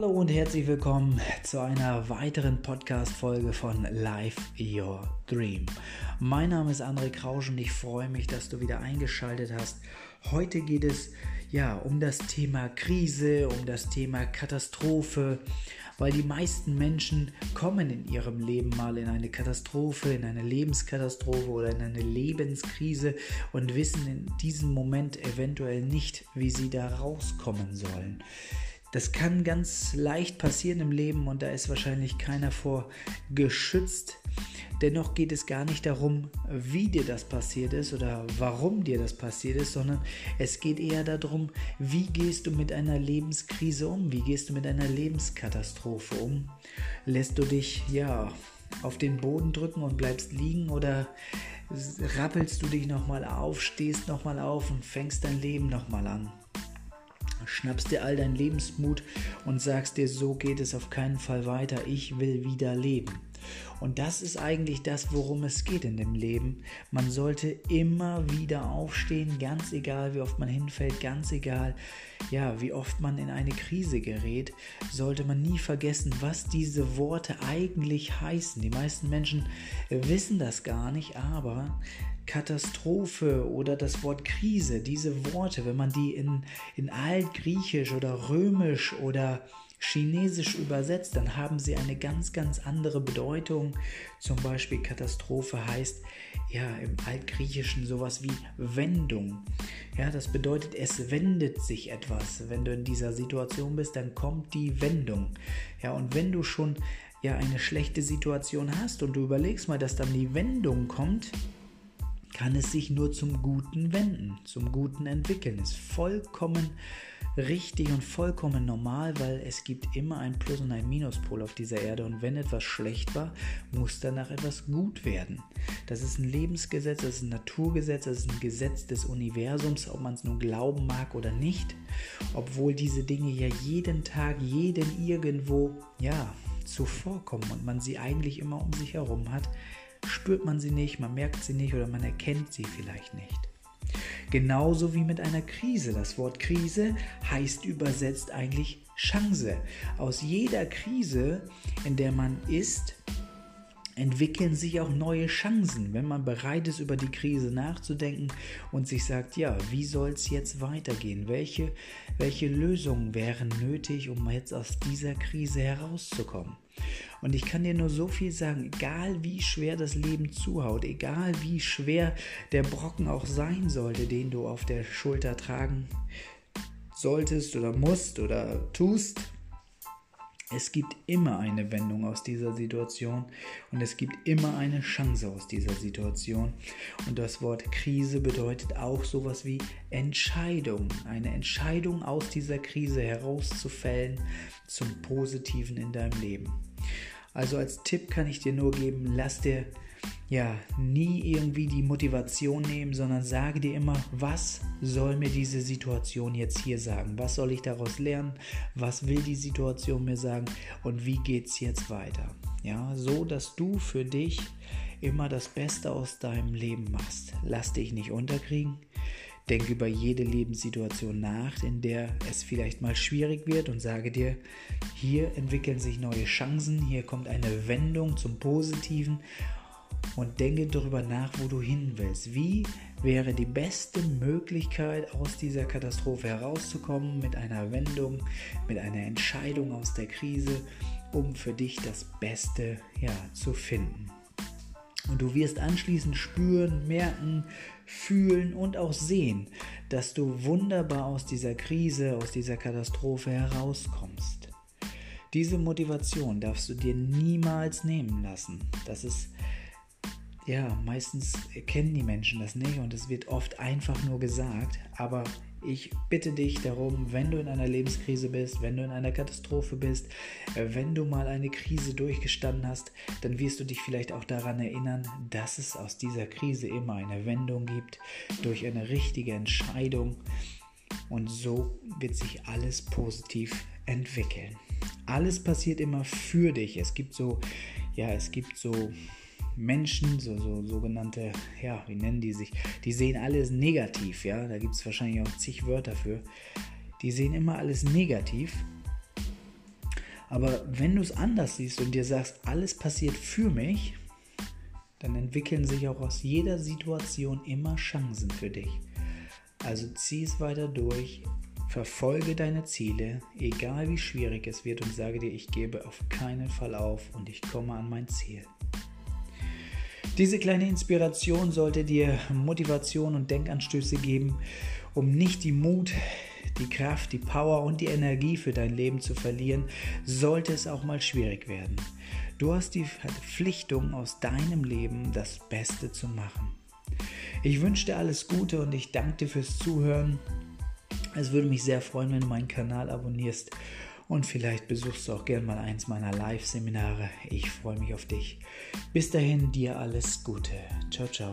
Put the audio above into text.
Hallo und herzlich willkommen zu einer weiteren Podcast-Folge von Life Your Dream. Mein Name ist André Krausch und ich freue mich, dass du wieder eingeschaltet hast. Heute geht es ja um das Thema Krise, um das Thema Katastrophe, weil die meisten Menschen kommen in ihrem Leben mal in eine Katastrophe, in eine Lebenskatastrophe oder in eine Lebenskrise und wissen in diesem Moment eventuell nicht, wie sie da rauskommen sollen. Das kann ganz leicht passieren im Leben und da ist wahrscheinlich keiner vor geschützt. Dennoch geht es gar nicht darum, wie dir das passiert ist oder warum dir das passiert ist, sondern es geht eher darum, wie gehst du mit einer Lebenskrise um, wie gehst du mit einer Lebenskatastrophe um. Lässt du dich ja auf den Boden drücken und bleibst liegen oder rappelst du dich nochmal auf, stehst nochmal auf und fängst dein Leben nochmal an schnappst dir all deinen Lebensmut und sagst dir, so geht es auf keinen Fall weiter, ich will wieder leben. Und das ist eigentlich das, worum es geht in dem Leben. Man sollte immer wieder aufstehen, ganz egal, wie oft man hinfällt, ganz egal, ja, wie oft man in eine Krise gerät, sollte man nie vergessen, was diese Worte eigentlich heißen. Die meisten Menschen wissen das gar nicht, aber Katastrophe oder das Wort Krise, diese Worte, wenn man die in, in Altgriechisch oder Römisch oder Chinesisch übersetzt, dann haben sie eine ganz, ganz andere Bedeutung. Zum Beispiel Katastrophe heißt ja im Altgriechischen sowas wie Wendung. Ja, das bedeutet, es wendet sich etwas. Wenn du in dieser Situation bist, dann kommt die Wendung. Ja, und wenn du schon ja eine schlechte Situation hast und du überlegst mal, dass dann die Wendung kommt, kann es sich nur zum Guten wenden, zum Guten entwickeln. Ist vollkommen richtig und vollkommen normal, weil es gibt immer ein Plus und ein Minuspol auf dieser Erde und wenn etwas schlecht war, muss danach etwas gut werden. Das ist ein Lebensgesetz, das ist ein Naturgesetz, das ist ein Gesetz des Universums, ob man es nun glauben mag oder nicht, obwohl diese Dinge ja jeden Tag, jeden irgendwo, ja, zuvorkommen und man sie eigentlich immer um sich herum hat, spürt man sie nicht, man merkt sie nicht oder man erkennt sie vielleicht nicht. Genauso wie mit einer Krise. Das Wort Krise heißt übersetzt eigentlich Chance. Aus jeder Krise, in der man ist, entwickeln sich auch neue Chancen, wenn man bereit ist, über die Krise nachzudenken und sich sagt, ja, wie soll es jetzt weitergehen? Welche, welche Lösungen wären nötig, um jetzt aus dieser Krise herauszukommen? Und ich kann dir nur so viel sagen, egal wie schwer das Leben zuhaut, egal wie schwer der Brocken auch sein sollte, den du auf der Schulter tragen solltest oder musst oder tust, es gibt immer eine Wendung aus dieser Situation und es gibt immer eine Chance aus dieser Situation. Und das Wort Krise bedeutet auch sowas wie Entscheidung. Eine Entscheidung aus dieser Krise herauszufällen zum Positiven in deinem Leben. Also als Tipp kann ich dir nur geben, lass dir ja nie irgendwie die Motivation nehmen, sondern sage dir immer, was soll mir diese Situation jetzt hier sagen? Was soll ich daraus lernen? Was will die Situation mir sagen? Und wie geht es jetzt weiter? Ja, so dass du für dich immer das Beste aus deinem Leben machst. Lass dich nicht unterkriegen. Denk über jede Lebenssituation nach, in der es vielleicht mal schwierig wird und sage dir, hier entwickeln sich neue Chancen, hier kommt eine Wendung zum Positiven und denke darüber nach, wo du hin willst. Wie wäre die beste Möglichkeit, aus dieser Katastrophe herauszukommen, mit einer Wendung, mit einer Entscheidung aus der Krise, um für dich das Beste ja, zu finden. Und du wirst anschließend spüren, merken, fühlen und auch sehen, dass du wunderbar aus dieser Krise, aus dieser Katastrophe herauskommst. Diese Motivation darfst du dir niemals nehmen lassen. Das ist ja, meistens kennen die Menschen das nicht und es wird oft einfach nur gesagt, aber ich bitte dich darum, wenn du in einer Lebenskrise bist, wenn du in einer Katastrophe bist, äh, wenn du mal eine Krise durchgestanden hast, dann wirst du dich vielleicht auch daran erinnern, dass es aus dieser Krise immer eine Wendung gibt durch eine richtige Entscheidung und so wird sich alles positiv entwickeln. Alles passiert immer für dich. Es gibt so, ja, es gibt so Menschen, so, so sogenannte, ja, wie nennen die sich? Die sehen alles negativ, ja. Da gibt es wahrscheinlich auch zig Wörter für. Die sehen immer alles negativ. Aber wenn du es anders siehst und dir sagst, alles passiert für mich, dann entwickeln sich auch aus jeder Situation immer Chancen für dich. Also zieh es weiter durch, verfolge deine Ziele, egal wie schwierig es wird und sage dir, ich gebe auf keinen Fall auf und ich komme an mein Ziel. Diese kleine Inspiration sollte dir Motivation und Denkanstöße geben, um nicht die Mut, die Kraft, die Power und die Energie für dein Leben zu verlieren, sollte es auch mal schwierig werden. Du hast die Verpflichtung, aus deinem Leben das Beste zu machen. Ich wünsche dir alles Gute und ich danke dir fürs Zuhören. Es würde mich sehr freuen, wenn du meinen Kanal abonnierst und vielleicht besuchst du auch gern mal eins meiner Live-Seminare. Ich freue mich auf dich. Bis dahin, dir alles Gute. Ciao, ciao.